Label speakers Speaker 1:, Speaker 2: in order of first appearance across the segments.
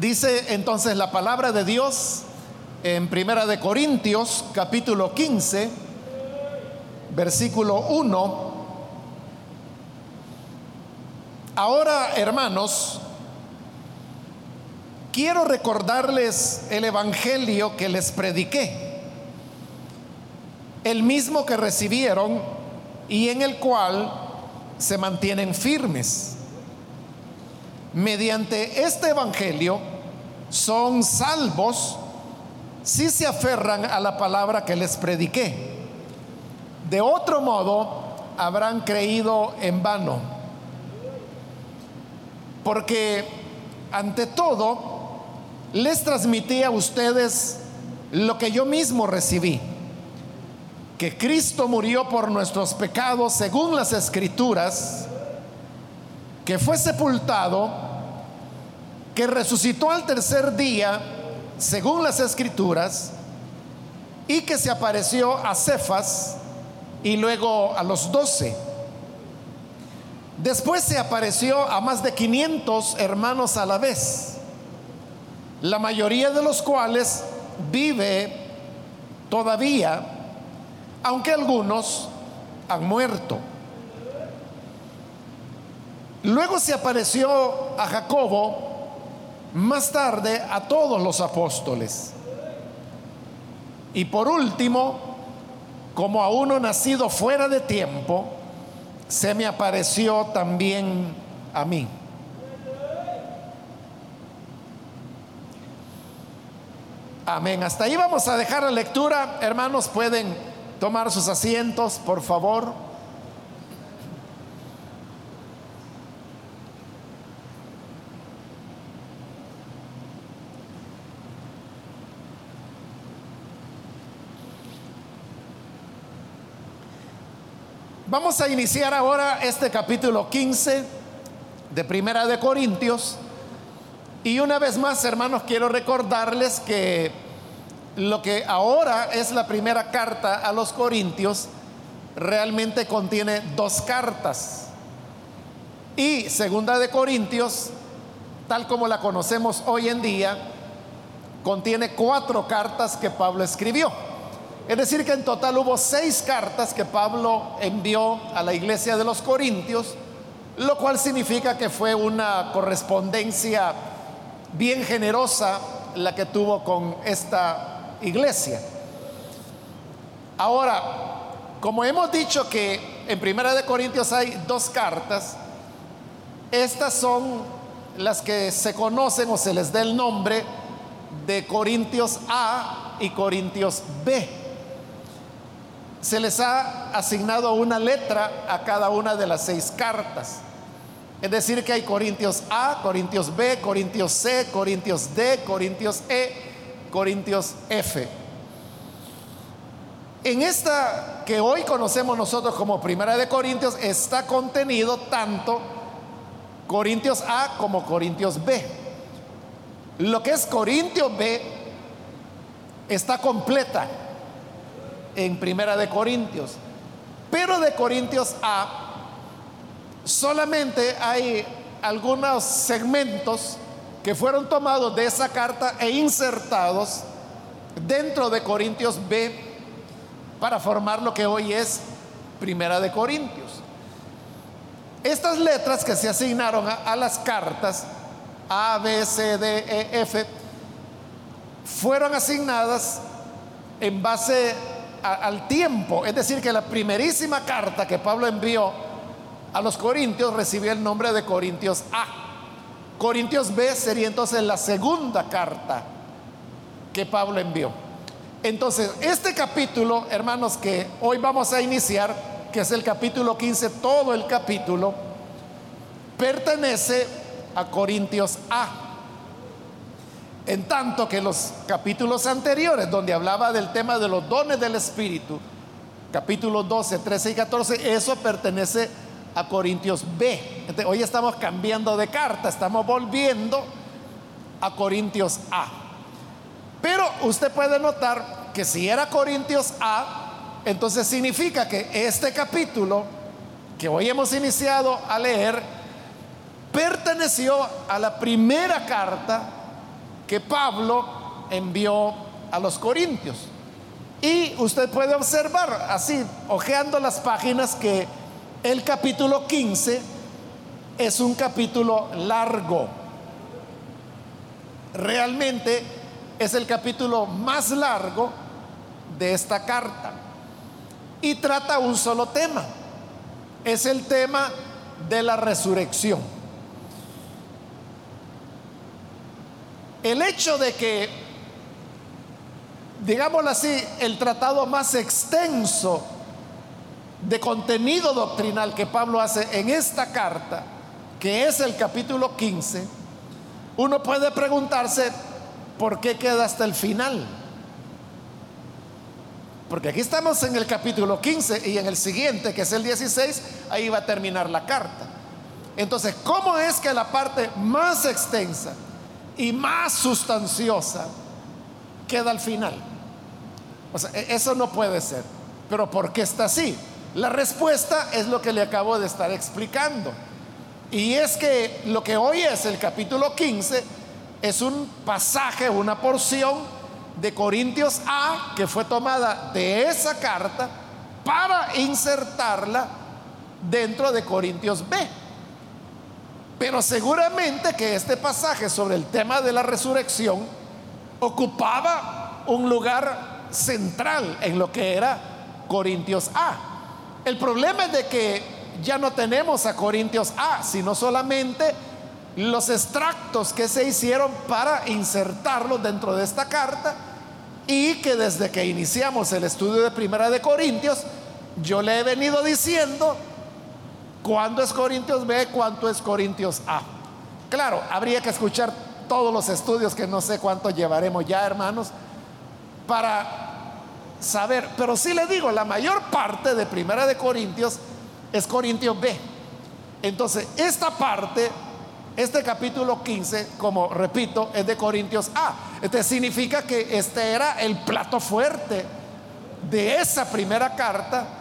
Speaker 1: Dice entonces la palabra de Dios en Primera de Corintios, capítulo 15, versículo 1. Ahora, hermanos, quiero recordarles el evangelio que les prediqué, el mismo que recibieron y en el cual se mantienen firmes. Mediante este evangelio son salvos si se aferran a la palabra que les prediqué. De otro modo, habrán creído en vano. Porque ante todo, les transmití a ustedes lo que yo mismo recibí, que Cristo murió por nuestros pecados según las escrituras, que fue sepultado, que resucitó al tercer día, según las escrituras, y que se apareció a Cefas y luego a los doce. Después se apareció a más de 500 hermanos a la vez, la mayoría de los cuales vive todavía, aunque algunos han muerto. Luego se apareció a Jacobo, más tarde a todos los apóstoles. Y por último, como a uno nacido fuera de tiempo, se me apareció también a mí. Amén. Hasta ahí vamos a dejar la lectura. Hermanos, pueden tomar sus asientos, por favor. Vamos a iniciar ahora este capítulo 15 de Primera de Corintios. Y una vez más, hermanos, quiero recordarles que lo que ahora es la primera carta a los Corintios realmente contiene dos cartas. Y Segunda de Corintios, tal como la conocemos hoy en día, contiene cuatro cartas que Pablo escribió. Es decir, que en total hubo seis cartas que Pablo envió a la iglesia de los Corintios, lo cual significa que fue una correspondencia bien generosa la que tuvo con esta iglesia. Ahora, como hemos dicho que en Primera de Corintios hay dos cartas, estas son las que se conocen o se les da el nombre de Corintios A y Corintios B se les ha asignado una letra a cada una de las seis cartas. Es decir, que hay Corintios A, Corintios B, Corintios C, Corintios D, Corintios E, Corintios F. En esta que hoy conocemos nosotros como Primera de Corintios está contenido tanto Corintios A como Corintios B. Lo que es Corintios B está completa en Primera de Corintios. Pero de Corintios A solamente hay algunos segmentos que fueron tomados de esa carta e insertados dentro de Corintios B para formar lo que hoy es Primera de Corintios. Estas letras que se asignaron a, las cartas A, B, C, D, E, F fueron asignadas en base al tiempo. Es decir, que la primerísima carta que Pablo envió a los Corintios recibió el nombre de Corintios A. Corintios B sería entonces la segunda carta que Pablo envió. Entonces, este capítulo, hermanos, que hoy vamos a iniciar, que es el capítulo 15, todo el capítulo, pertenece a Corintios A. En tanto que los capítulos anteriores, donde hablaba del tema de los dones del Espíritu, capítulos 12, 13 y 14, eso pertenece a Corintios B. hoy estamos cambiando de carta, estamos volviendo a Corintios A. Pero usted puede notar que si era Corintios A, entonces significa que este capítulo que hoy hemos iniciado a leer perteneció a la primera carta que Pablo envió a los corintios. Y usted puede observar así, hojeando las páginas, que el capítulo 15 es un capítulo largo. Realmente es el capítulo más largo de esta carta. Y trata un solo tema. Es el tema de la resurrección. El hecho de que, digámoslo así, el tratado más extenso de contenido doctrinal que Pablo hace en esta carta, que es el capítulo 15, uno puede preguntarse por qué queda hasta el final. Porque aquí estamos en el capítulo 15 y en el siguiente, que es el 16, ahí va a terminar la carta. Entonces, ¿cómo es que la parte más extensa y más sustanciosa queda al final? O sea, e-, eso no puede ser. Pero ¿por qué está así? La respuesta es lo que le acabo de estar explicando. Y es que lo que hoy es el capítulo 15 es un pasaje, una porción de Corintios A que fue tomada de esa carta para insertarla dentro de Corintios B. Pero seguramente que este pasaje sobre el tema de la resurrección ocupaba un lugar central en lo que era Corintios A. El problema es de que ya no tenemos a Corintios A, sino solamente los extractos que se hicieron para insertarlos dentro de esta carta y que desde que iniciamos el estudio de Primera de Corintios, yo le he venido diciendo cuándo es Corintios B, cuánto es Corintios A. Claro, habría que escuchar todos los estudios que no sé cuánto llevaremos ya, hermanos, para saber, pero sí le digo, la mayor parte de Primera de Corintios es Corintios B. Entonces, esta parte, este capítulo 15, como repito, es de Corintios A. Este significa que este era el plato fuerte de esa primera carta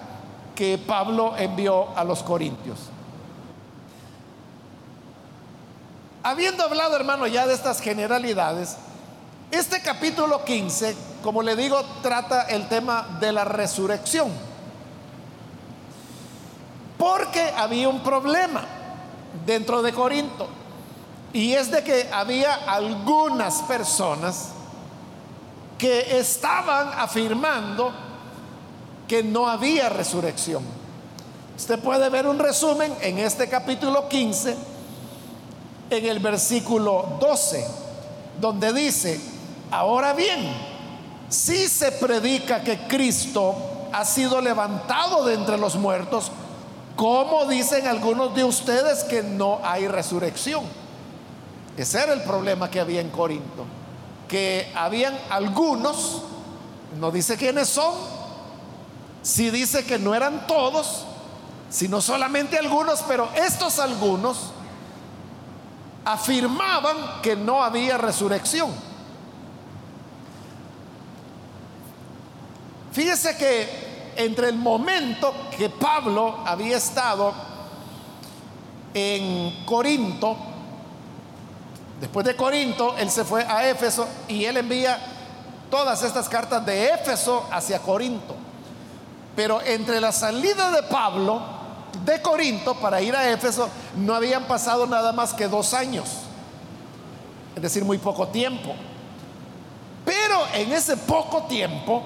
Speaker 1: que Pablo envió a los Corintios. Habiendo hablado, hermano, ya de estas generalidades, este capítulo 15, como le digo, trata el tema de la resurrección. Porque había un problema dentro de Corinto. Y es de que había algunas personas que estaban afirmando que no había resurrección. Usted puede ver un resumen en este capítulo 15, en el versículo 12, donde dice, Ahora bien, si se predica que Cristo ha sido levantado de entre los muertos, ¿cómo dicen algunos de ustedes que no hay resurrección? Ese era el problema que había en Corinto, que habían algunos, no dice quiénes son, si dice que no eran todos, sino solamente algunos, pero estos algunos afirmaban que no había resurrección. Fíjese que entre el momento que Pablo había estado en Corinto, después de Corinto, él se fue a Éfeso y él envía todas estas cartas de Éfeso hacia Corinto. Pero entre la salida de Pablo de Corinto para ir a Éfeso no habían pasado nada más que dos años, es decir, muy poco tiempo. Pero en ese poco tiempo,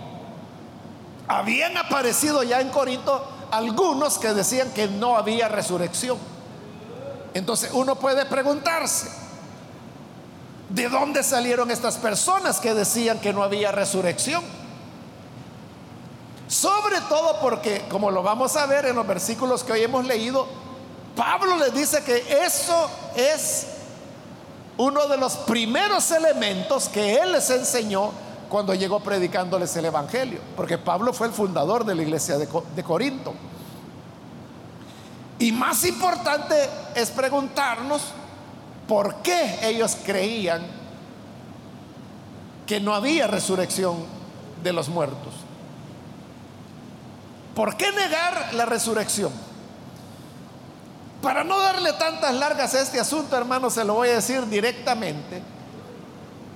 Speaker 1: habían aparecido ya en Corinto algunos que decían que no había resurrección. Entonces uno puede preguntarse, ¿de dónde salieron estas personas que decían que no había resurrección? Sobre todo porque, como lo vamos a ver en los versículos que hoy hemos leído, Pablo les dice que eso es uno de los primeros elementos que él les enseñó cuando llegó predicándoles el Evangelio, porque Pablo fue el fundador de la iglesia de, de Corinto. Y más importante es preguntarnos por qué ellos creían que no había resurrección de los muertos. ¿Por qué negar la resurrección? Para no darle tantas largas a este asunto, hermano, se lo voy a decir directamente.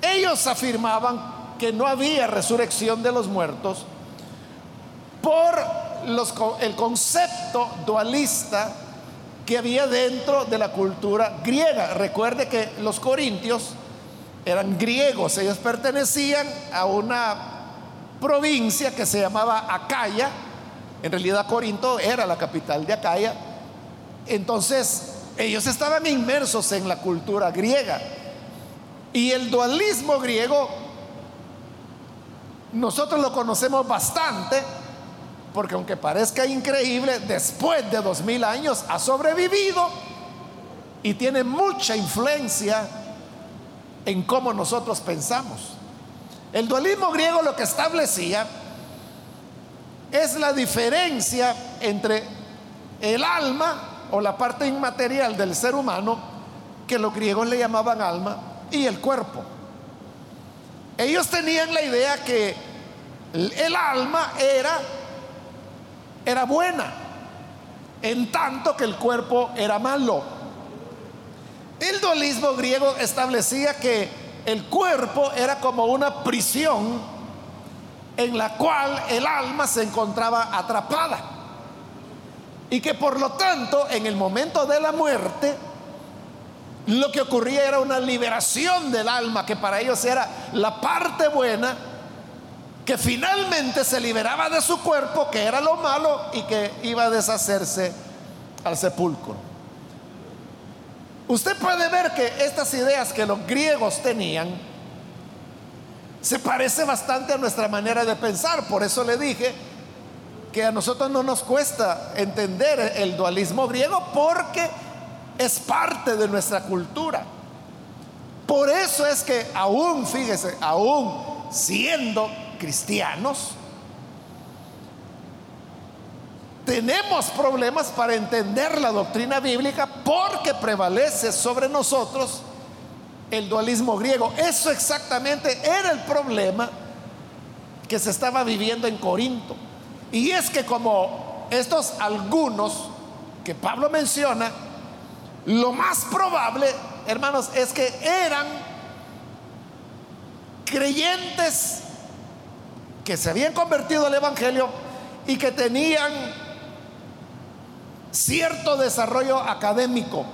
Speaker 1: ellos afirmaban que no había resurrección de los muertos por el concepto dualista que había dentro de la cultura griega. Recuerde que los corintios eran griegos, ellos pertenecían a una provincia que se llamaba Acaya, en realidad Corinto era la capital de Acaya, entonces ellos estaban inmersos en la cultura griega. Y el dualismo griego, nosotros lo conocemos bastante, porque aunque parezca increíble, después de dos mil años ha sobrevivido y tiene mucha influencia en cómo nosotros pensamos. El dualismo griego lo que establecía es la diferencia entre el alma o la parte inmaterial del ser humano, que los griegos le llamaban alma, y el cuerpo. Ellos tenían la idea que el alma era era buena, en tanto que el cuerpo era malo. El dualismo griego establecía que el cuerpo era como una prisión en la cual el alma se encontraba atrapada. Y que por lo tanto en el momento de la muerte lo que ocurría era una liberación del alma, que para ellos era la parte buena que finalmente se liberaba de su cuerpo, que era lo malo, y que iba a deshacerse al sepulcro. Usted puede ver que estas ideas que los griegos tenían se parece bastante a nuestra manera de pensar. Por eso le dije que a nosotros no nos cuesta entender el dualismo griego porque es parte de nuestra cultura. Por eso es que aún, fíjese, aún siendo cristianos, tenemos problemas para entender la doctrina bíblica porque prevalece sobre nosotros el dualismo griego. Eso exactamente era el problema que se estaba viviendo en Corinto. Y es que como estos algunos que Pablo menciona, lo más probable, hermanos, es que eran creyentes que se habían convertido al Evangelio y que tenían cierto desarrollo académico,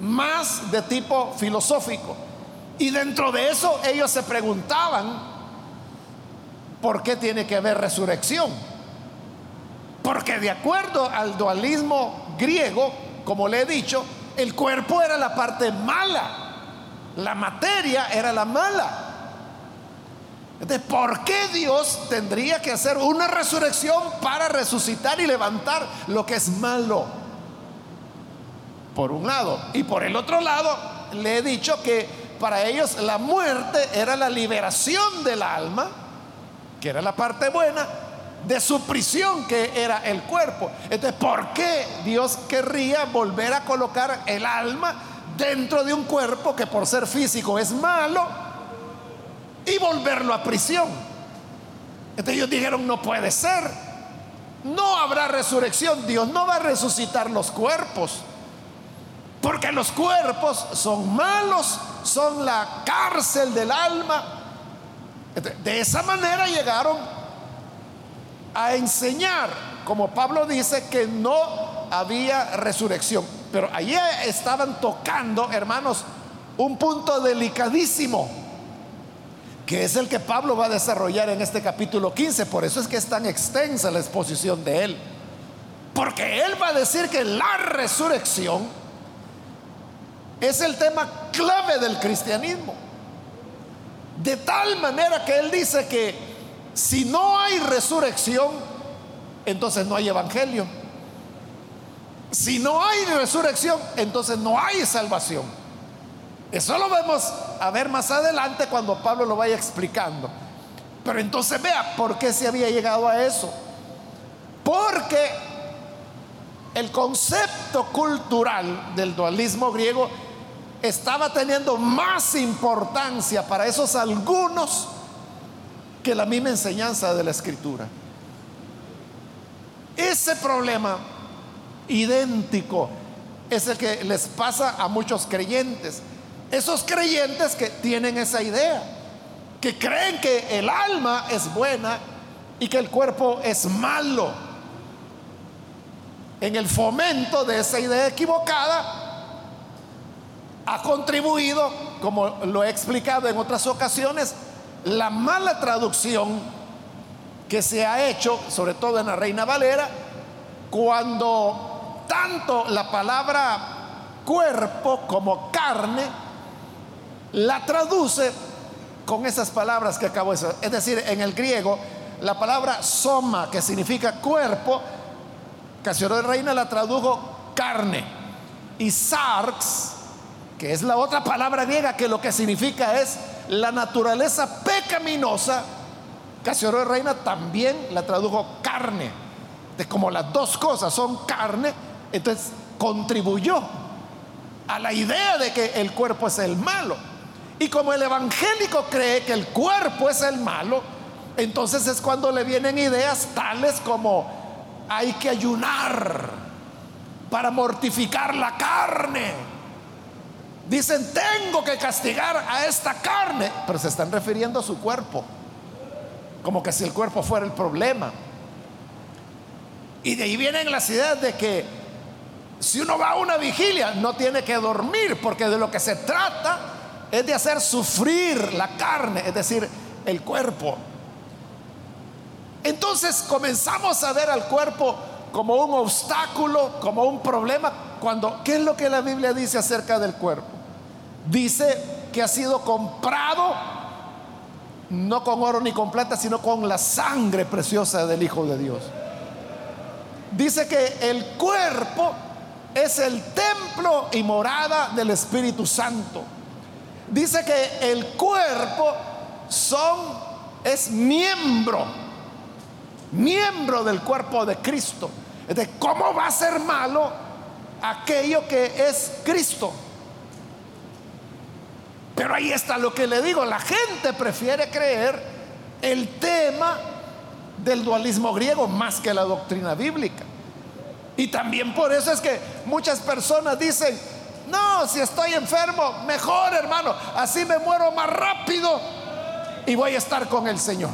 Speaker 1: más de tipo filosófico. Y dentro de eso ellos se preguntaban, ¿por qué tiene que haber resurrección? Porque de acuerdo al dualismo griego, como le he dicho, el cuerpo era la parte mala, la materia era la mala. Entonces, ¿por qué Dios tendría que hacer una resurrección para resucitar y levantar lo que es malo? Por un lado. Y por el otro lado, le he dicho que para ellos la muerte era la liberación del alma, que era la parte buena, de su prisión, que era el cuerpo. Entonces, ¿por qué Dios querría volver a colocar el alma dentro de un cuerpo que por ser físico es malo? y volverlo a prisión. Entonces ellos dijeron, no puede ser. No habrá resurrección. Dios no va a resucitar los cuerpos. Porque los cuerpos son malos, son la cárcel del alma. De esa manera llegaron a enseñar, como Pablo dice, que no había resurrección. Pero allí estaban tocando, hermanos, un punto delicadísimo que es el que Pablo va a desarrollar en este capítulo 15. Por eso es que es tan extensa la exposición de él. Porque él va a decir que la resurrección es el tema clave del cristianismo. De tal manera que él dice que si no hay resurrección, entonces no hay evangelio. Si no hay resurrección, entonces no hay salvación. Eso lo vamos a ver más adelante cuando Pablo lo vaya explicando. Pero entonces vea por qué se había llegado a eso. Porque el concepto cultural del dualismo griego estaba teniendo más importancia para esos algunos que la misma enseñanza de la escritura. Ese problema idéntico es el que les pasa a muchos creyentes esos creyentes que tienen esa idea, que creen que el alma es buena y que el cuerpo es malo. En el fomento de esa idea equivocada ha contribuido, como lo he explicado en otras ocasiones, la mala traducción que se ha hecho, sobre todo en la Reina Valera, cuando tanto la palabra cuerpo como carne la traduce con esas palabras que acabo de decir. Es decir, en el griego, la palabra soma, que significa cuerpo, Casiodoro de Reina la tradujo carne. Y sarx, que es la otra palabra griega que lo que significa es la naturaleza pecaminosa, Casiodoro de Reina también la tradujo carne. De como las dos cosas son carne, entonces contribuyó a la idea de que el cuerpo es el malo. Y como el evangélico cree que el cuerpo es el malo, entonces es cuando le vienen ideas tales como hay que ayunar para mortificar la carne. Dicen, tengo que castigar a esta carne, pero se están refiriendo a su cuerpo, como que si el cuerpo fuera el problema. Y de ahí vienen las ideas de que si uno va a una vigilia no tiene que dormir, porque de lo que se trata es de hacer sufrir la carne, es decir, el cuerpo. Entonces comenzamos a ver al cuerpo como un obstáculo, como un problema, cuando, ¿qué es lo que la Biblia dice acerca del cuerpo? Dice que ha sido comprado no con oro ni con plata, sino con la sangre preciosa del Hijo de Dios. Dice que el cuerpo es el templo y morada del Espíritu Santo. Dice que el cuerpo son es miembro, miembro del cuerpo de Cristo. De cómo va a ser malo aquello que es Cristo. Pero ahí está lo que le digo, la gente prefiere creer el tema del dualismo griego más que la doctrina bíblica. Y también por eso es que muchas personas dicen, no, si estoy enfermo, mejor hermano, así me muero más rápido y voy a estar con el Señor.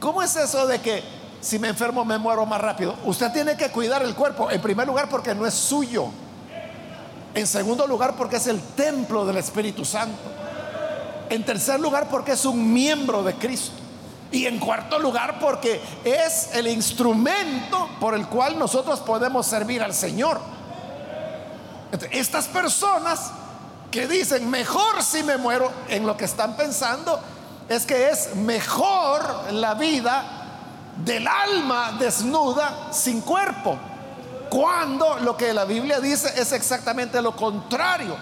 Speaker 1: ¿Cómo es eso de que si me enfermo me muero más rápido? Usted tiene que cuidar el cuerpo, en primer lugar porque no es suyo. En segundo lugar porque es el templo del Espíritu Santo. En tercer lugar porque es un miembro de Cristo. Y en cuarto lugar porque es el instrumento por el cual nosotros podemos servir al Señor. Estas personas que dicen, mejor si me muero, en lo que están pensando es que es mejor la vida del alma desnuda sin cuerpo, cuando lo que la Biblia dice es exactamente lo contrario.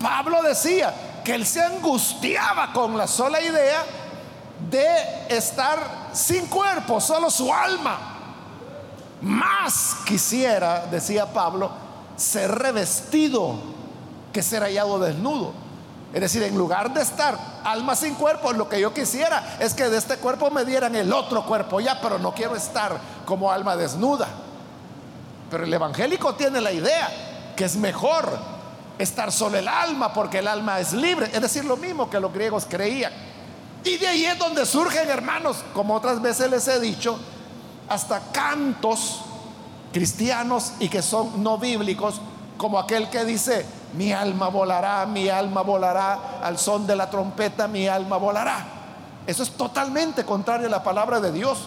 Speaker 1: Pablo decía que él se angustiaba con la sola idea de estar sin cuerpo, solo su alma. Más quisiera, decía Pablo, ser revestido que ser hallado desnudo. Es decir, en lugar de estar alma sin cuerpo, lo que yo quisiera es que de este cuerpo me dieran el otro cuerpo ya, pero no quiero estar como alma desnuda. Pero el evangélico tiene la idea que es mejor estar solo el alma porque el alma es libre. Es decir, lo mismo que los griegos creían. Y de ahí es donde surgen, hermanos, como otras veces les he dicho, hasta cantos cristianos y que son no bíblicos, como aquel que dice, mi alma volará, mi alma volará, al son de la trompeta mi alma volará. Eso es totalmente contrario a la palabra de Dios.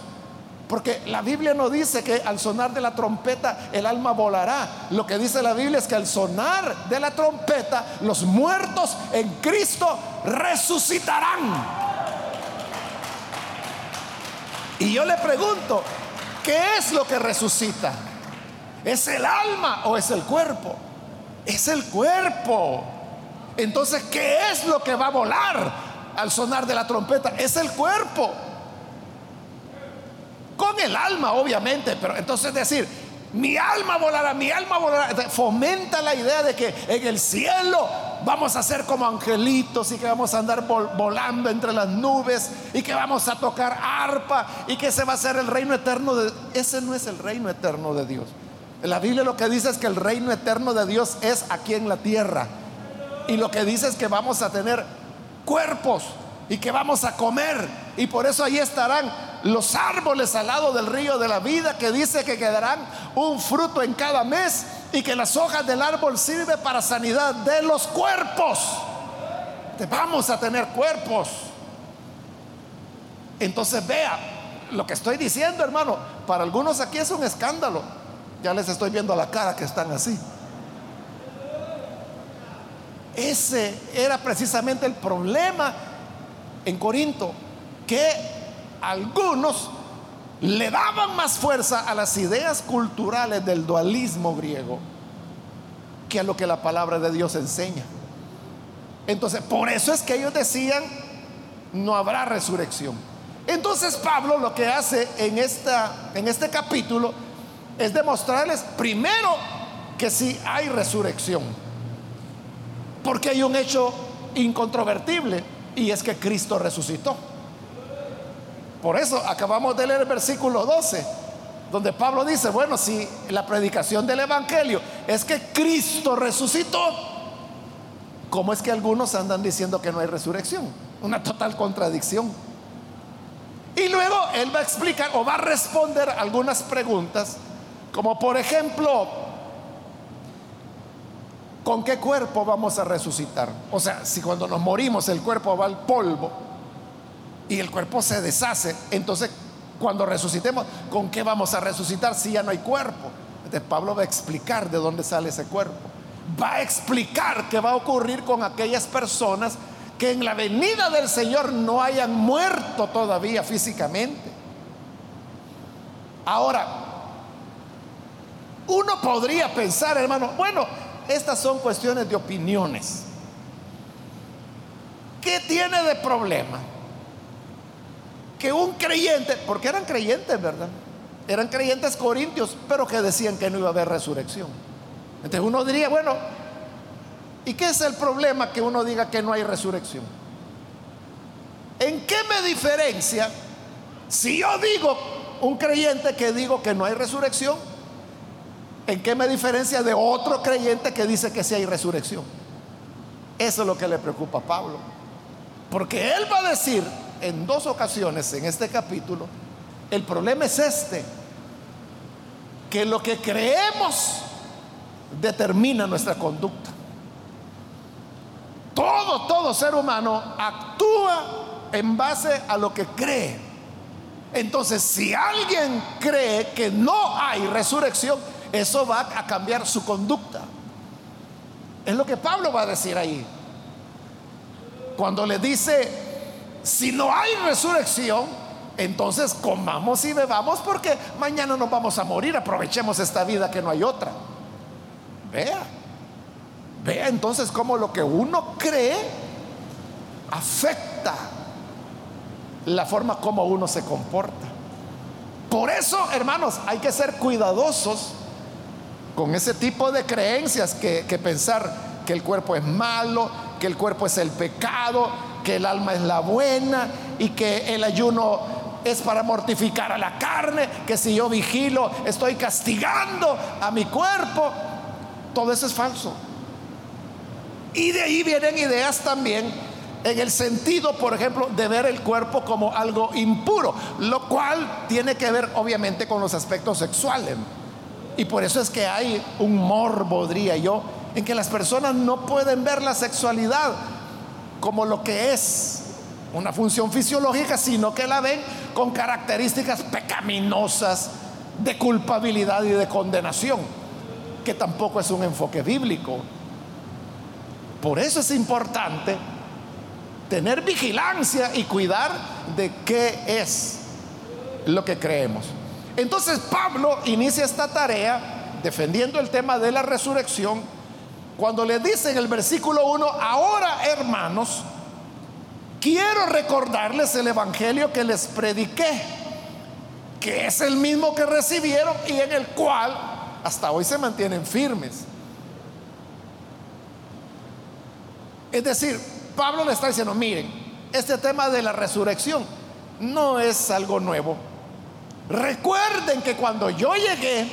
Speaker 1: Porque la Biblia no dice que al sonar de la trompeta el alma volará. Lo que dice la Biblia es que al sonar de la trompeta los muertos en Cristo resucitarán. Y yo le pregunto, ¿qué es lo que resucita? ¿Es el alma o es el cuerpo? Es el cuerpo. Entonces, ¿qué es lo que va a volar al sonar de la trompeta? Es el cuerpo. Con el alma, obviamente, pero entonces decir, mi alma volará, mi alma volará, fomenta la idea de que en el cielo vamos a ser como angelitos y que vamos a andar volando entre las nubes y que vamos a tocar arpa y que ese va a ser el reino eterno de... Ese no es el reino eterno de Dios. La Biblia lo que dice es que el reino eterno de Dios es aquí en la tierra. Y lo que dice es que vamos a tener cuerpos y que vamos a comer. Y por eso ahí estarán los árboles al lado del río de la vida que dice que quedarán un fruto en cada mes y que las hojas del árbol sirven para sanidad de los cuerpos. Vamos a tener cuerpos. Entonces vea, lo que estoy diciendo, hermano, para algunos aquí es un escándalo. Ya les estoy viendo la cara que están así. Ese era precisamente el problema en Corinto, que algunos le daban más fuerza a las ideas culturales del dualismo griego que a lo que la palabra de Dios enseña. Entonces, por eso es que ellos decían, no habrá resurrección. Entonces Pablo lo que hace en, esta, en este capítulo es demostrarles primero que sí hay resurrección. Porque hay un hecho incontrovertible y es que Cristo resucitó. Por eso acabamos de leer el versículo 12, donde Pablo dice, bueno, si la predicación del Evangelio es que Cristo resucitó, ¿cómo es que algunos andan diciendo que no hay resurrección? Una total contradicción. Y luego él va a explicar o va a responder algunas preguntas, como por ejemplo, ¿con qué cuerpo vamos a resucitar? O sea, si cuando nos morimos el cuerpo va al polvo y el cuerpo se deshace, entonces cuando resucitemos, ¿con qué vamos a resucitar si ya no hay cuerpo? Entonces Pablo va a explicar de dónde sale ese cuerpo. Va a explicar qué va a ocurrir con aquellas personas que en la venida del Señor no hayan muerto todavía físicamente. Ahora, uno podría pensar, hermano, bueno, estas son cuestiones de opiniones. ¿Qué tiene de problema? Que un creyente, porque eran creyentes, ¿verdad? Eran creyentes corintios, pero que decían que no iba a haber resurrección. Entonces uno diría, bueno, ¿Y qué es el problema que uno diga que no hay resurrección? ¿En qué me diferencia si yo digo, un creyente que digo que no hay resurrección, ¿en qué me diferencia de otro creyente que dice que sí hay resurrección? Eso es lo que le preocupa a Pablo. Porque él va a decir en dos ocasiones en este capítulo, el problema es este, que lo que creemos determina nuestra conducta. Todo, todo ser humano actúa en base a lo que cree. Entonces, si alguien cree que no hay resurrección, eso va a cambiar su conducta. Es lo que Pablo va a decir ahí. Cuando le dice, si no hay resurrección, entonces comamos y bebamos porque mañana nos vamos a morir. Aprovechemos esta vida que no hay otra. Vea. Vea entonces cómo lo que uno cree afecta la forma como uno se comporta. Por eso, hermanos, hay que ser cuidadosos con ese tipo de creencias que, pensar que el cuerpo es malo, que el cuerpo es el pecado, que el alma es la buena y que el ayuno es para mortificar a la carne, que si yo vigilo estoy castigando a mi cuerpo. Todo eso es falso. Y de ahí vienen ideas también en el sentido, por ejemplo, de ver el cuerpo como algo impuro, lo cual tiene que ver obviamente con los aspectos sexuales. Y por eso es que hay un morbo, diría yo, en que las personas no pueden ver la sexualidad como lo que es una función fisiológica, sino que la ven con características pecaminosas de culpabilidad y de condenación, que tampoco es un enfoque bíblico. Por eso es importante tener vigilancia y cuidar de qué es lo que creemos. Entonces Pablo inicia esta tarea defendiendo el tema de la resurrección cuando le dice en el versículo 1, ahora hermanos, quiero recordarles el Evangelio que les prediqué, que es el mismo que recibieron y en el cual hasta hoy se mantienen firmes. Es decir, Pablo le está diciendo, miren, este tema de la resurrección no es algo nuevo. Recuerden que cuando yo llegué,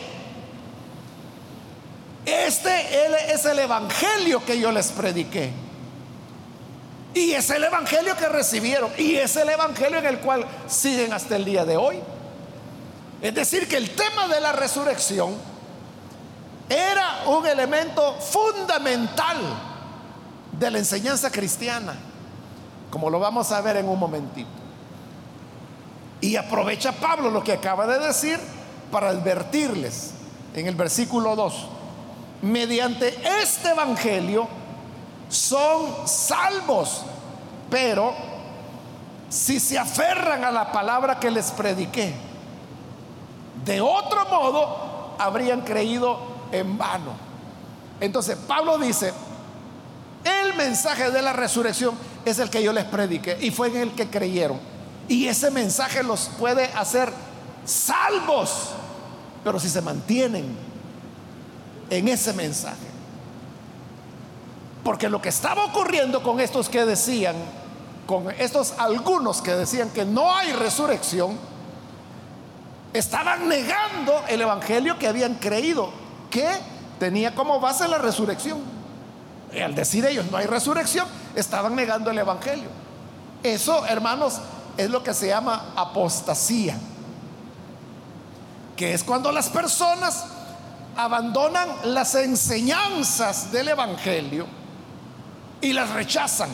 Speaker 1: Este es el evangelio que yo les prediqué. Y es el evangelio que recibieron. Y es el evangelio en el cual siguen hasta el día de hoy. Es decir, que el tema de la resurrección era un elemento fundamental de la enseñanza cristiana, como lo vamos a ver en un momentito. Y aprovecha Pablo lo que acaba de decir para advertirles en el versículo 2. Mediante este evangelio son salvos, pero si se aferran a la palabra que les prediqué, de otro modo habrían creído en vano. Entonces Pablo dice, el mensaje de la resurrección es el que yo les prediqué y fue en el que creyeron. Y ese mensaje los puede hacer salvos, pero si se mantienen en ese mensaje. Porque lo que estaba ocurriendo con estos que decían, con estos algunos que decían que no hay resurrección, estaban negando el evangelio que habían creído, que tenía como base la resurrección. Y al decir ellos no hay resurrección, estaban negando el evangelio. Eso, hermanos, es lo que se llama apostasía, que es cuando las personas abandonan las enseñanzas del evangelio y las rechazan.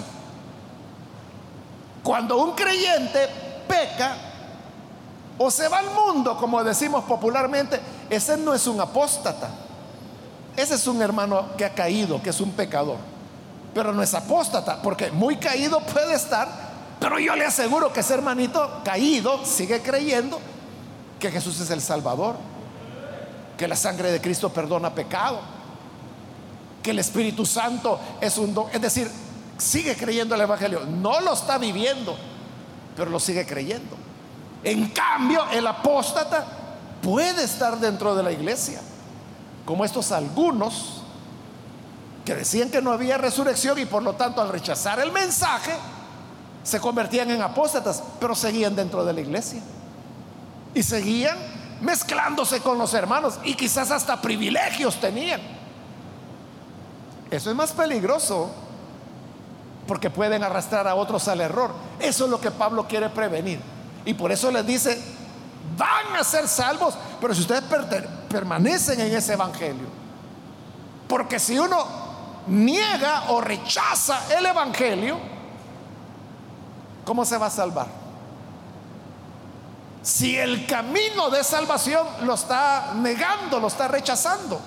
Speaker 1: Cuando un creyente peca o se va al mundo, como decimos popularmente, ese no es un apóstata. Ese es un hermano que ha caído, que es un pecador. Pero no es apóstata, porque muy caído puede estar, pero yo le aseguro que ese hermanito caído sigue creyendo que Jesús es el Salvador, que la sangre de Cristo perdona pecado, que el Espíritu Santo es un don. Es decir, sigue creyendo el Evangelio. No lo está viviendo, pero lo sigue creyendo. En cambio, el apóstata puede estar dentro de la iglesia como estos algunos que decían que no había resurrección y por lo tanto al rechazar el mensaje se convertían en apóstatas, pero seguían dentro de la iglesia. Y seguían mezclándose con los hermanos y quizás hasta privilegios tenían. Eso es más peligroso porque pueden arrastrar a otros al error. Eso es lo que Pablo quiere prevenir. Y por eso les dice, van a ser salvos, pero si ustedes permanecen en ese evangelio. Porque si uno niega o rechaza el evangelio, ¿cómo se va a salvar? Si el camino de salvación lo está negando, lo está rechazando.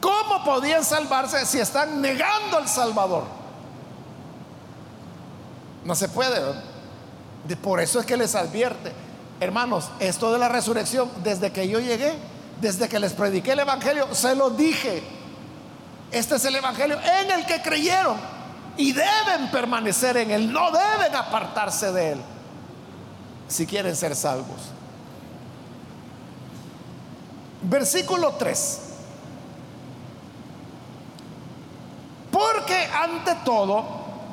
Speaker 1: ¿Cómo podían salvarse si están negando al Salvador? No se puede. De por eso es que les advierte, hermanos, esto de la resurrección, desde que yo llegué, desde que les prediqué el Evangelio, se lo dije. Este es el Evangelio en el que creyeron y deben permanecer en él, no deben apartarse de él si quieren ser salvos. Versículo 3. Porque ante todo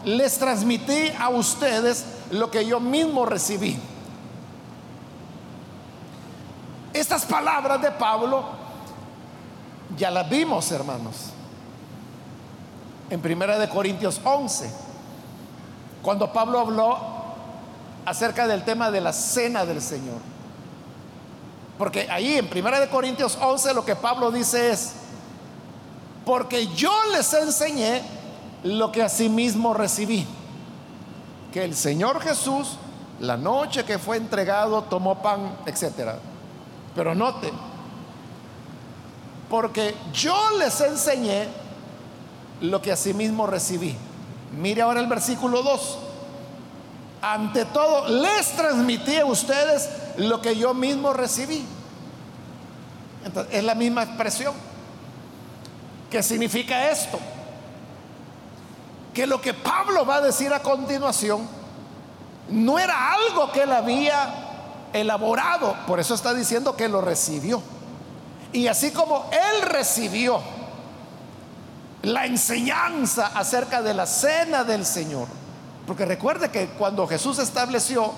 Speaker 1: les transmití a ustedes lo que yo mismo recibí. Estas palabras de Pablo ya las vimos, hermanos, en Primera de Corintios 11, cuando Pablo habló acerca del tema de la cena del Señor. Porque ahí en Primera de Corintios 11 lo que Pablo dice es, porque yo les enseñé lo que asimismo recibí que el Señor Jesús, la noche que fue entregado, tomó pan, etc. Pero note, porque yo les enseñé lo que asimismo recibí. Mire ahora el versículo 2. Ante todo, les transmití a ustedes lo que yo mismo recibí. Entonces, es la misma expresión. ¿Qué significa esto? que lo que Pablo va a decir a continuación no era algo que él había elaborado, por eso está diciendo que lo recibió. Y así como él recibió la enseñanza acerca de la cena del Señor, porque recuerde que cuando Jesús estableció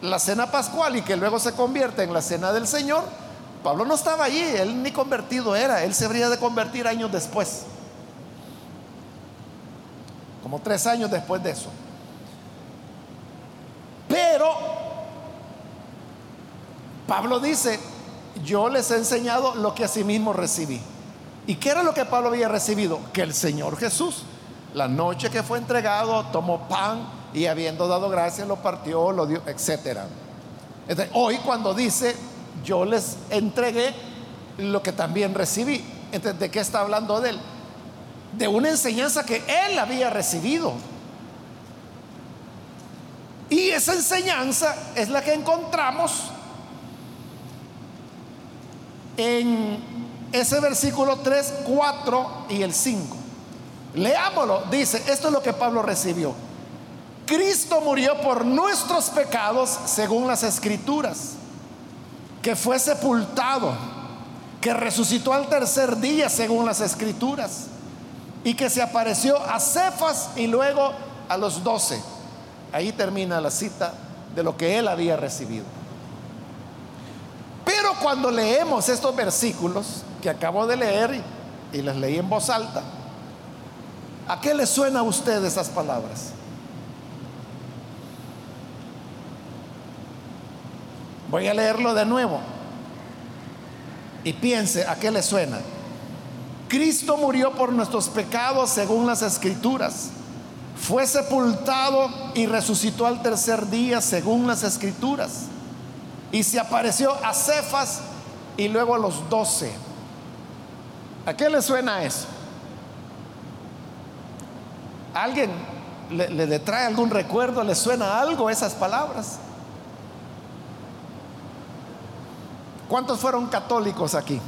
Speaker 1: la cena pascual y que luego se convierte en la cena del Señor, Pablo no estaba allí, él ni convertido era, él se habría de convertir años después, como tres años después de eso. Pero Pablo dice, yo les he enseñado lo que asimismo recibí. ¿Y qué era lo que Pablo había recibido? Que el Señor Jesús, la noche que fue entregado, tomó pan y habiendo dado gracias lo partió, lo dio, etc. hoy cuando dice, yo les entregué lo que también recibí. ¿de qué está hablando de él? De una enseñanza que él había recibido. Y esa enseñanza es la que encontramos en ese versículo 3, 4 y el 5. Leámoslo. Dice, esto es lo que Pablo recibió. Cristo murió por nuestros pecados según las escrituras, que fue sepultado, que resucitó al tercer día según las escrituras, y que se apareció a Cefas y luego a los doce. Ahí termina la cita de lo que él había recibido. Cuando leemos estos versículos que acabo de leer y, y les leí en voz alta, ¿a qué le suena a usted esas palabras? Voy a leerlo de nuevo. Y piense, ¿a qué le suena? Cristo murió por nuestros pecados según las escrituras. Fue sepultado y resucitó al tercer día según las escrituras. Y se apareció a Cefas y luego a los doce. ¿A qué le suena eso? ¿Alguien le, le, trae algún recuerdo? ¿Le suena algo esas palabras? ¿Cuántos fueron católicos aquí?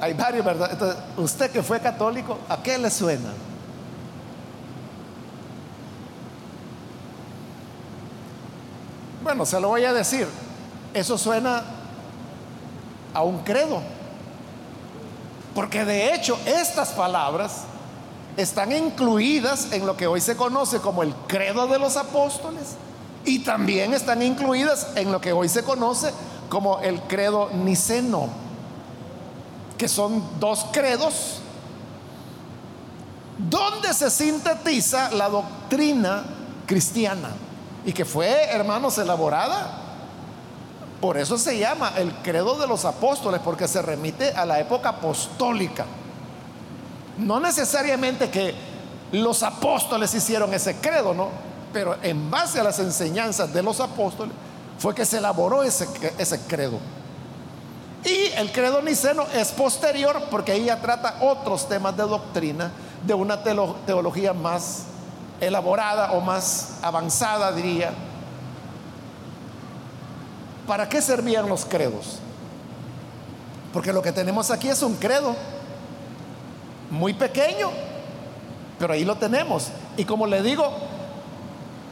Speaker 1: Hay varios, ¿verdad? Entonces, usted que fue católico, ¿a qué le suena? Bueno, se lo voy a decir. Eso suena a un credo. Porque de hecho estas palabras están incluidas en lo que hoy se conoce como el credo de los apóstoles y también están incluidas en lo que hoy se conoce como el credo niceno, que son dos credos donde se sintetiza la doctrina cristiana y que fue, hermanos, elaborada. Por eso se llama el credo de los apóstoles, porque se remite a la época apostólica. No necesariamente que los apóstoles hicieron ese credo, ¿no? Pero en base a las enseñanzas de los apóstoles fue que se elaboró ese, ese credo. Y el credo niceno es posterior porque ya trata otros temas de doctrina de una teología más elaborada o más avanzada, diría. ¿Para qué servían los credos? Porque lo que tenemos aquí es un credo muy pequeño, pero ahí lo tenemos. Y como le digo,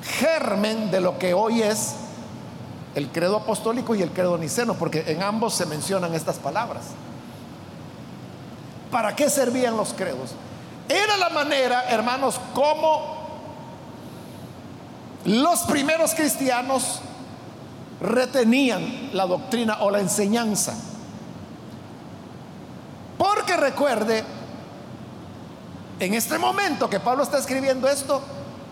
Speaker 1: germen de lo que hoy es el credo apostólico y el credo niceno, porque en ambos se mencionan estas palabras. ¿Para qué servían los credos? Era la manera, hermanos, como los primeros cristianos retenían la doctrina o la enseñanza. Porque recuerde, en este momento que Pablo está escribiendo esto,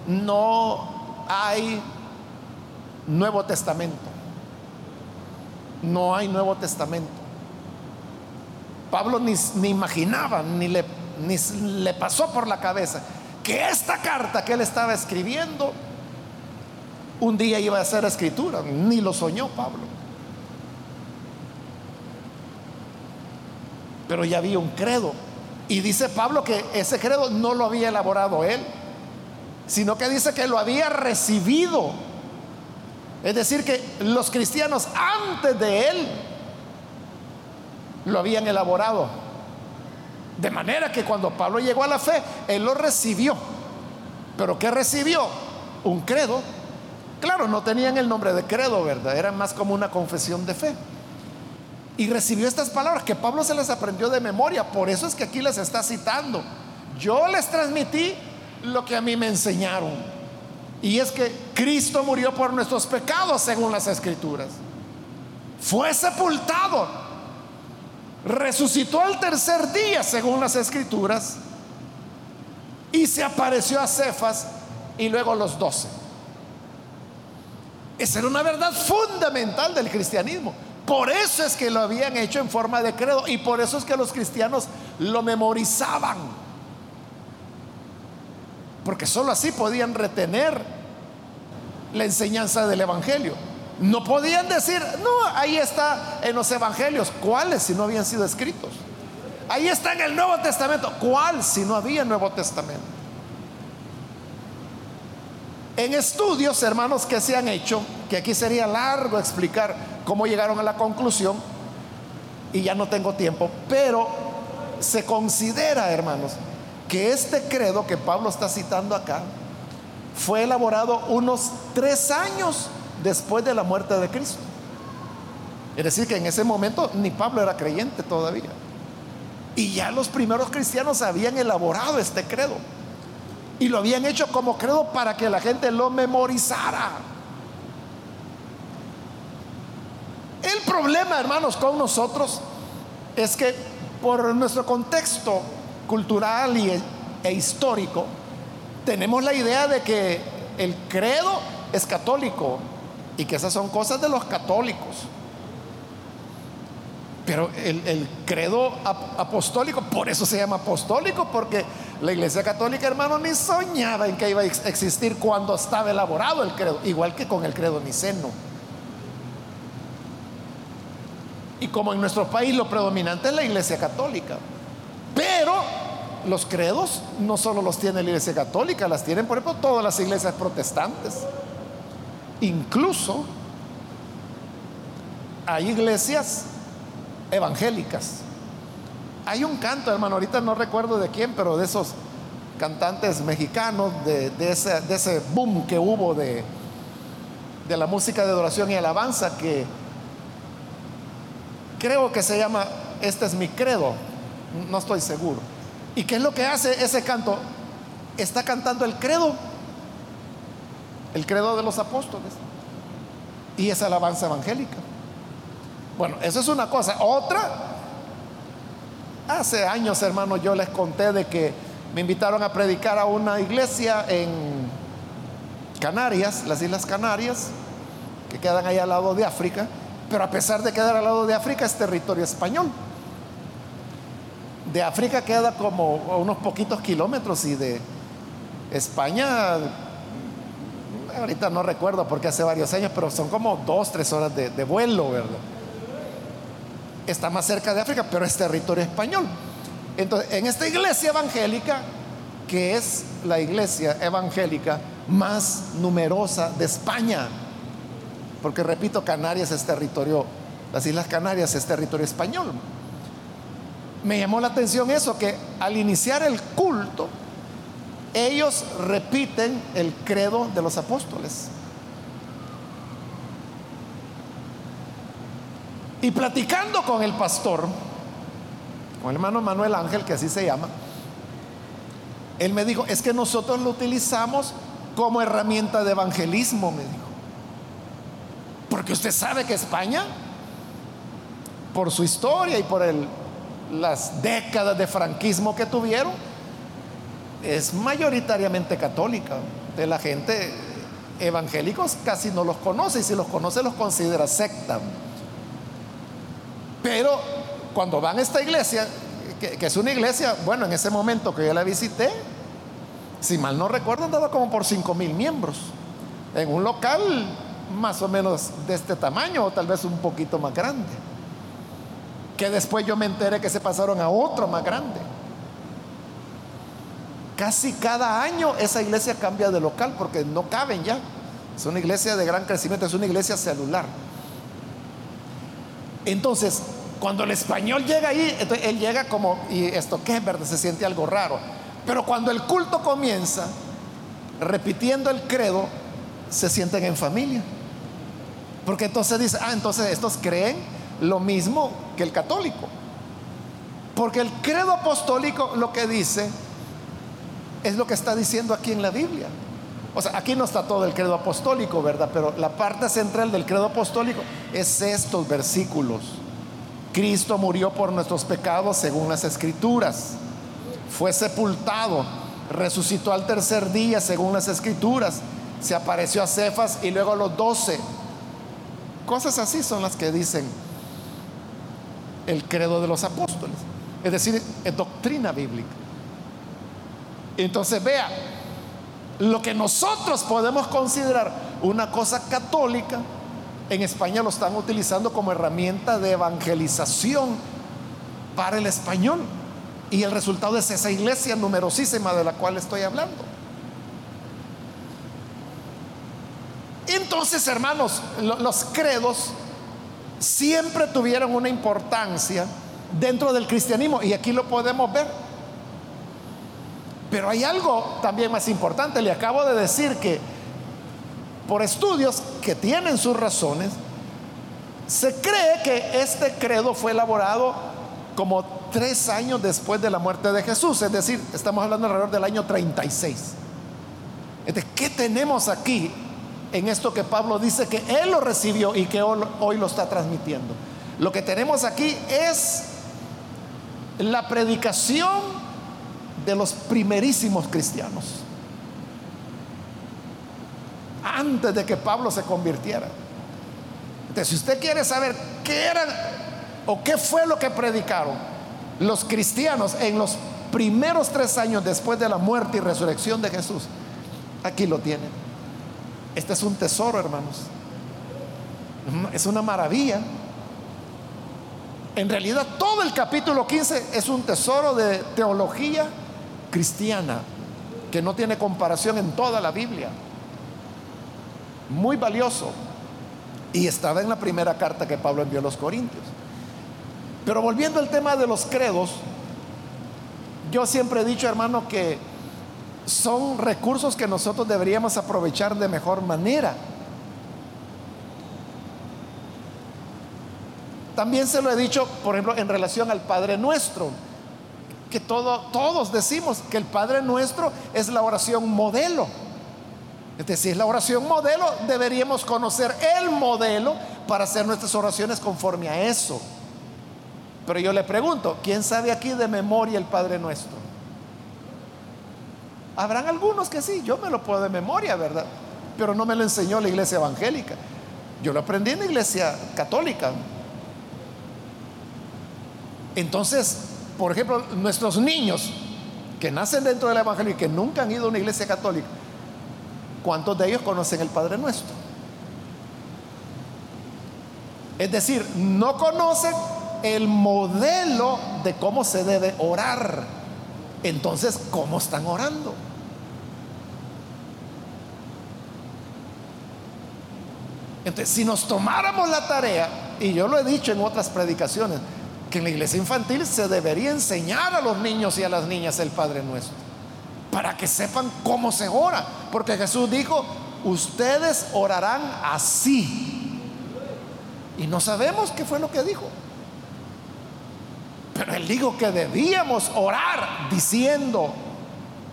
Speaker 1: no hay Nuevo Testamento. No hay Nuevo Testamento. Pablo ni, imaginaba, ni le, ni le pasó por la cabeza que esta carta que él estaba escribiendo un día iba a ser escritura. Ni lo soñó Pablo. Pero ya había un credo. Y dice Pablo que ese credo no lo había elaborado él, sino que dice que lo había recibido. Es decir, que los cristianos antes de él lo habían elaborado. De manera que cuando Pablo llegó a la fe, él lo recibió. ¿Pero qué recibió? Un credo. Claro, no tenían el nombre de credo, ¿verdad? Era más como una confesión de fe. Y recibió estas palabras que Pablo se las aprendió de memoria. Por eso es que aquí les está citando. Yo les transmití lo que a mí me enseñaron. Y es que Cristo murió por nuestros pecados según las escrituras. fue sepultado, resucitó al tercer día según las escrituras y se apareció a Cefas y luego a los doce. Esa era una verdad fundamental del cristianismo. Por eso es que lo habían hecho en forma de credo y por eso es que los cristianos lo memorizaban. Porque sólo así podían retener la enseñanza del Evangelio. No podían decir, no, ahí está en los Evangelios. ¿Cuáles si no habían sido escritos? Ahí está en el Nuevo Testamento. ¿Cuál si no había Nuevo Testamento? En estudios, hermanos, que se han hecho, que aquí sería largo explicar cómo llegaron a la conclusión, y ya no tengo tiempo, pero se considera, hermanos, que este credo que Pablo está citando acá fue elaborado unos tres años después de la muerte de Cristo. Es decir, que en ese momento ni Pablo era creyente todavía. Y ya los primeros cristianos habían elaborado este credo. Y lo habían hecho como credo para que la gente lo memorizara. El problema, hermanos, con nosotros es que por nuestro contexto cultural y, e histórico, tenemos la idea de que el credo es católico y que esas son cosas de los católicos. Pero el, credo apostólico, por eso se llama apostólico, porque la Iglesia Católica, hermano, ni soñaba en que iba a existir cuando estaba elaborado el credo, igual que con el credo niceno. Y como en nuestro país lo predominante es la Iglesia Católica. Pero los credos no solo los tiene la Iglesia Católica, las tienen, por ejemplo, todas las iglesias protestantes. Incluso hay iglesias evangélicas. Hay un canto, hermano, ahorita no recuerdo de quién, pero de esos cantantes mexicanos, de, ese, ese, boom que hubo de, de la música de adoración y alabanza, que creo que se llama Este es mi credo, no estoy seguro. ¿Y qué es lo que hace ese canto? Está cantando el credo, el credo de los apóstoles, y esa alabanza evangélica. Bueno, eso es una cosa. Otra, hace años, hermano, yo les conté de que me invitaron a predicar a una iglesia en Canarias, las Islas Canarias, que quedan ahí al lado de África, pero a pesar de quedar al lado de África es territorio español. De África queda como unos poquitos kilómetros y de España, ahorita no recuerdo porque hace varios años, pero son como dos, tres horas de, de vuelo, ¿verdad? Está más cerca de África, pero es territorio español. Entonces, en esta iglesia evangélica, que es la iglesia evangélica más numerosa de España, porque repito, Canarias es territorio, las Islas Canarias es territorio español. Me llamó la atención eso, que al iniciar el culto, ellos repiten el credo de los apóstoles. Y platicando con el pastor, con el hermano Manuel Ángel, que así se llama, él me dijo, es que nosotros lo utilizamos como herramienta de evangelismo, me dijo. Porque usted sabe que España, por su historia y por las décadas de franquismo que tuvieron, es mayoritariamente católica. De la gente evangélicos casi no los conoce y si los conoce los considera secta. Pero cuando van a esta iglesia, que, es una iglesia, bueno, en ese momento que yo la visité, si mal no recuerdo, andaba como por 5 mil miembros, en un local más o menos de este tamaño o tal vez un poquito más grande. Que después yo me enteré que se pasaron a otro más grande. Casi cada año esa iglesia cambia de local porque no caben ya. Es una iglesia de gran crecimiento, es una iglesia celular. Entonces, cuando el español llega ahí, él llega como, ¿y esto qué es verdad? Se siente algo raro. Pero cuando el culto comienza, repitiendo el credo, se sienten en familia. Porque entonces dice, ah, entonces estos creen lo mismo que el católico. Porque el credo apostólico lo que dice es lo que está diciendo aquí en la Biblia. O sea, aquí no está todo el credo apostólico, ¿verdad? Pero la parte central del credo apostólico es estos versículos. Cristo murió por nuestros pecados según las escrituras. Fue sepultado, resucitó al tercer día según las escrituras. Se apareció a Cefas y luego a los doce. Cosas así son las que dicen el credo de los apóstoles. Es decir, es doctrina bíblica. Entonces vea, lo que nosotros podemos considerar una cosa católica, en España lo están utilizando como herramienta de evangelización para el español. Y el resultado es esa iglesia numerosísima de la cual estoy hablando. Entonces, hermanos, los credos siempre tuvieron una importancia dentro del cristianismo y aquí lo podemos ver. Pero hay algo también más importante. Le acabo de decir que por estudios que tienen sus razones, se cree que este credo fue elaborado como tres años después de la muerte de Jesús, es decir, estamos hablando alrededor del año 36. Entonces, ¿qué tenemos aquí en esto que Pablo dice que él lo recibió y que hoy lo está transmitiendo? Lo que tenemos aquí es la predicación de los primerísimos cristianos, antes de que Pablo se convirtiera. Entonces, si usted quiere saber qué era o qué fue lo que predicaron los cristianos en los primeros tres años después de la muerte y resurrección de Jesús, aquí lo tienen. Este es un tesoro, hermanos. Es una maravilla. En realidad todo el capítulo 15 es un tesoro de teología cristiana que no tiene comparación en toda la Biblia. Muy valioso. Y estaba en la primera carta que Pablo envió a los Corintios. Pero volviendo al tema de los credos, yo siempre he dicho, hermano, que son recursos que nosotros deberíamos aprovechar de mejor manera. También se lo he dicho, por ejemplo, en relación al Padre Nuestro que todos decimos que el Padre nuestro es la oración modelo. Es decir, la oración modelo deberíamos conocer el modelo para hacer nuestras oraciones conforme a eso. Pero yo le pregunto, ¿quién sabe aquí de memoria el Padre nuestro? Habrán algunos que sí, yo me lo puedo de memoria, ¿verdad? Pero no me lo enseñó la iglesia evangélica. Yo lo aprendí en la iglesia católica. Entonces, por ejemplo, nuestros niños que nacen dentro del Evangelio y que nunca han ido a una iglesia católica, ¿cuántos de ellos conocen el Padre Nuestro? Es decir, no conocen el modelo de cómo se debe orar. Entonces, ¿cómo están orando? Entonces, si nos tomáramos la tarea, y yo lo he dicho en otras predicaciones, que en la iglesia infantil se debería enseñar a los niños y a las niñas el Padre Nuestro, para que sepan cómo se ora, porque Jesús dijo, ustedes orarán así. Y no sabemos qué fue lo que dijo. Pero él dijo que debíamos orar diciendo,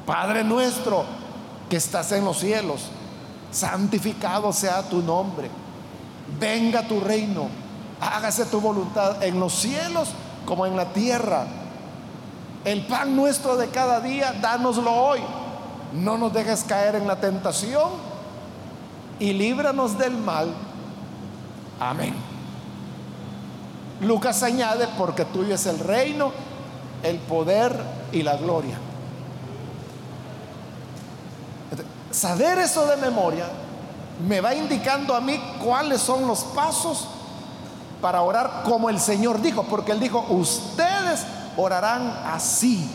Speaker 1: Padre nuestro que estás en los cielos, santificado sea tu nombre, venga tu reino hágase tu voluntad en los cielos como en la tierra. El pan nuestro de cada día, dánoslo hoy. No nos dejes caer en la tentación y líbranos del mal. Amén. Lucas añade, porque tuyo es el reino, el poder y la gloria. Saber eso de memoria me va indicando a mí cuáles son los pasos para orar como el Señor dijo, porque Él dijo, ustedes orarán así.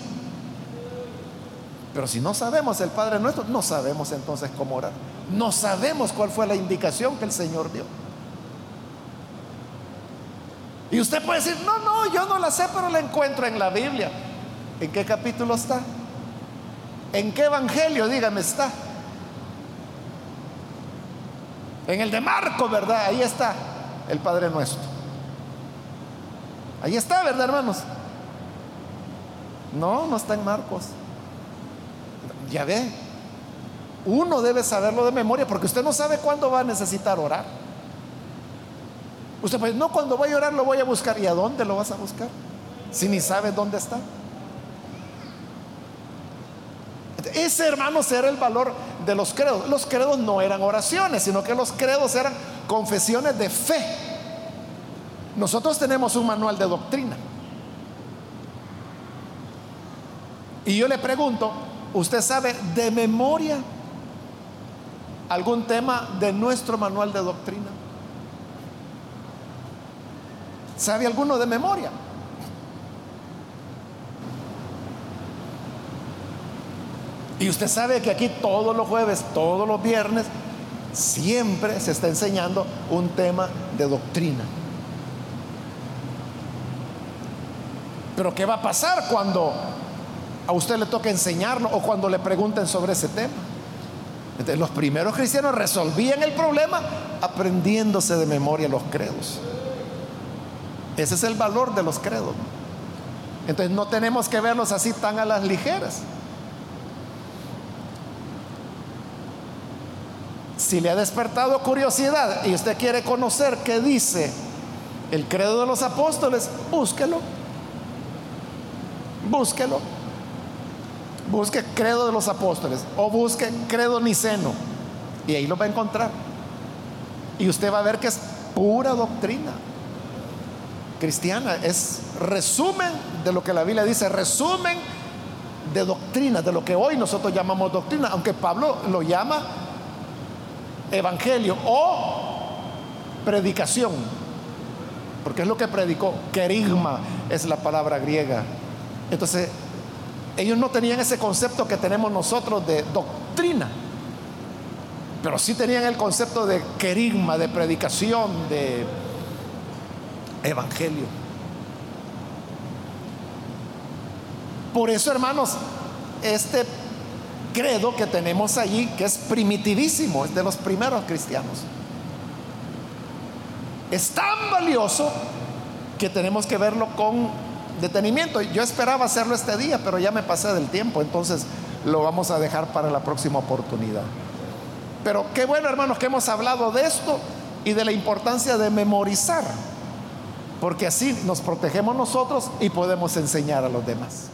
Speaker 1: Pero si no sabemos el Padre nuestro, no sabemos entonces cómo orar. No sabemos cuál fue la indicación que el Señor dio. Y usted puede decir, no, no, yo no la sé, pero la encuentro en la Biblia. ¿En qué capítulo está? ¿En qué evangelio, dígame, está? En el de Marco, ¿verdad? Ahí está el Padre nuestro. Ahí está, ¿verdad, hermanos? No, no está en Marcos. Ya ve. Uno debe saberlo de memoria porque usted no sabe cuándo va a necesitar orar. Usted puede, no, cuando voy a orar lo voy a buscar. ¿Y a dónde lo vas a buscar? Si ni sabes dónde está. Ese hermano era el valor de los credos. Los credos no eran oraciones, sino que los credos eran confesiones de fe. Nosotros tenemos un manual de doctrina. Y yo le pregunto, ¿usted sabe de memoria algún tema de nuestro manual de doctrina? ¿Sabe alguno de memoria? Y usted sabe que aquí todos los jueves, todos los viernes, siempre se está enseñando un tema de doctrina. Pero ¿qué va a pasar cuando a usted le toca enseñarlo o cuando le pregunten sobre ese tema? Entonces, los primeros cristianos resolvían el problema aprendiéndose de memoria los credos. Ese es el valor de los credos. Entonces no tenemos que verlos así tan a las ligeras. Si le ha despertado curiosidad y usted quiere conocer qué dice el credo de los apóstoles, búsquelo. Búsquelo. Busque credo de los apóstoles o busque credo niceno y ahí lo va a encontrar. Y usted va a ver que es pura doctrina cristiana, es resumen de lo que la Biblia dice, resumen de doctrina, de lo que hoy nosotros llamamos doctrina, aunque Pablo lo llama evangelio o predicación, porque es lo que predicó, querigma es la palabra griega. Entonces, ellos no tenían ese concepto que tenemos nosotros de doctrina, pero sí tenían el concepto de querigma, de predicación, de evangelio. Por eso, hermanos, este credo que tenemos allí, que es primitivísimo, es de los primeros cristianos, es tan valioso que tenemos que verlo con detenimiento. Yo esperaba hacerlo este día, pero ya me pasé del tiempo, entonces lo vamos a dejar para la próxima oportunidad. Pero qué bueno, hermanos, que hemos hablado de esto y de la importancia de memorizar porque así nos protegemos nosotros y podemos enseñar a los demás.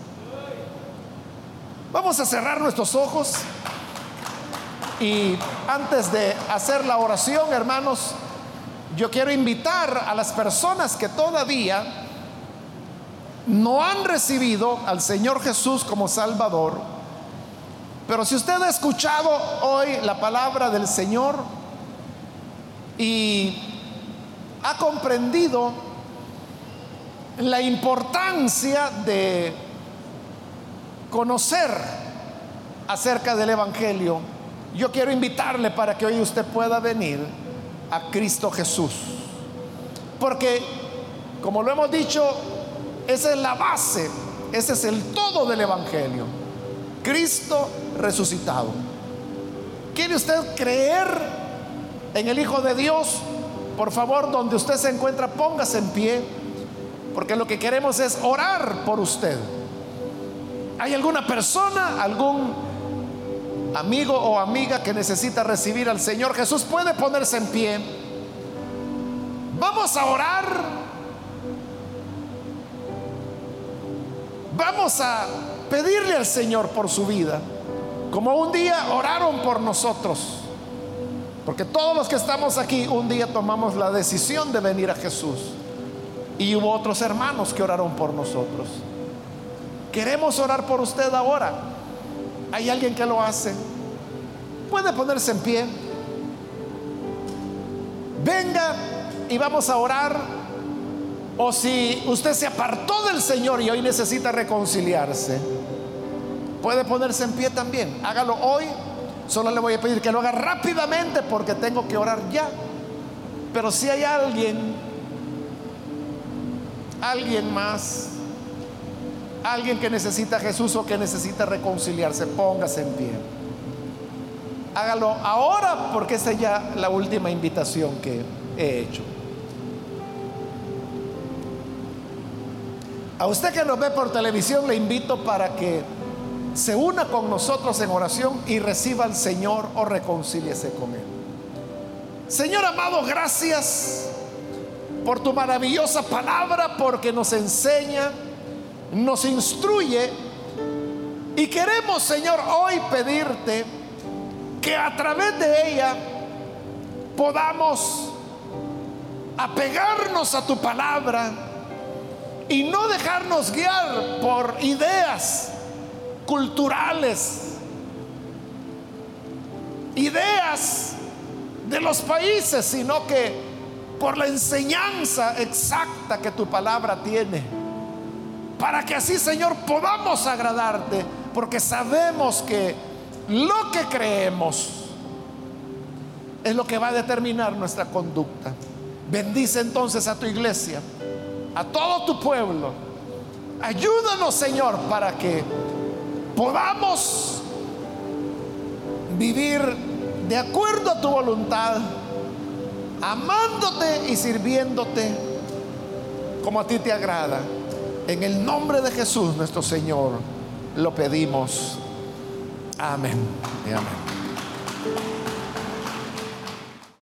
Speaker 1: Vamos a cerrar nuestros ojos y antes de hacer la oración, hermanos, yo quiero invitar a las personas que todavía no han recibido al Señor Jesús como Salvador, pero si usted ha escuchado hoy la palabra del Señor y ha comprendido la importancia de conocer acerca del Evangelio, yo quiero invitarle para que hoy usted pueda venir a Cristo Jesús. Porque, como lo hemos dicho, esa es la base, ese es el todo del Evangelio. Cristo resucitado. ¿Quiere usted creer en el Hijo de Dios? Por favor, donde usted se encuentra, póngase en pie porque lo que queremos es orar por usted. ¿Hay alguna persona, algún amigo o amiga que necesita recibir al Señor Jesús? Puede ponerse en pie. Vamos a orar. Vamos a pedirle al Señor por su vida, como un día oraron por nosotros. Porque todos los que estamos aquí un día tomamos la decisión de venir a Jesús. Y hubo otros hermanos que oraron por nosotros. Queremos orar por usted ahora. ¿Hay alguien que lo hace? Puede ponerse en pie. Venga y vamos a orar. O si usted se apartó del Señor y hoy necesita reconciliarse, puede ponerse en pie también. Hágalo hoy. Solo le voy a pedir que lo haga rápidamente porque tengo que orar ya. Pero si hay alguien alguien más, alguien que necesita a Jesús o que necesita reconciliarse, póngase en pie. Hágalo ahora porque esa es ya la última invitación que he hecho. A usted que nos ve por televisión le invito para que se una con nosotros en oración y reciba al Señor o reconcíliese con Él. Señor amado, gracias por tu maravillosa palabra, porque nos enseña, nos instruye. Y queremos, Señor, hoy pedirte que a través de ella podamos apegarnos a tu palabra y no dejarnos guiar por ideas culturales, ideas de los países, sino que por la enseñanza exacta que tu palabra tiene. Para que así, Señor, podamos agradarte, porque sabemos que lo que creemos es lo que va a determinar nuestra conducta. Bendice entonces a tu iglesia, a todo tu pueblo. Ayúdanos, Señor, para que podamos vivir de acuerdo a tu voluntad, amándote y sirviéndote como a ti te agrada. En el nombre de Jesús nuestro Señor lo pedimos. Amén. Y amén.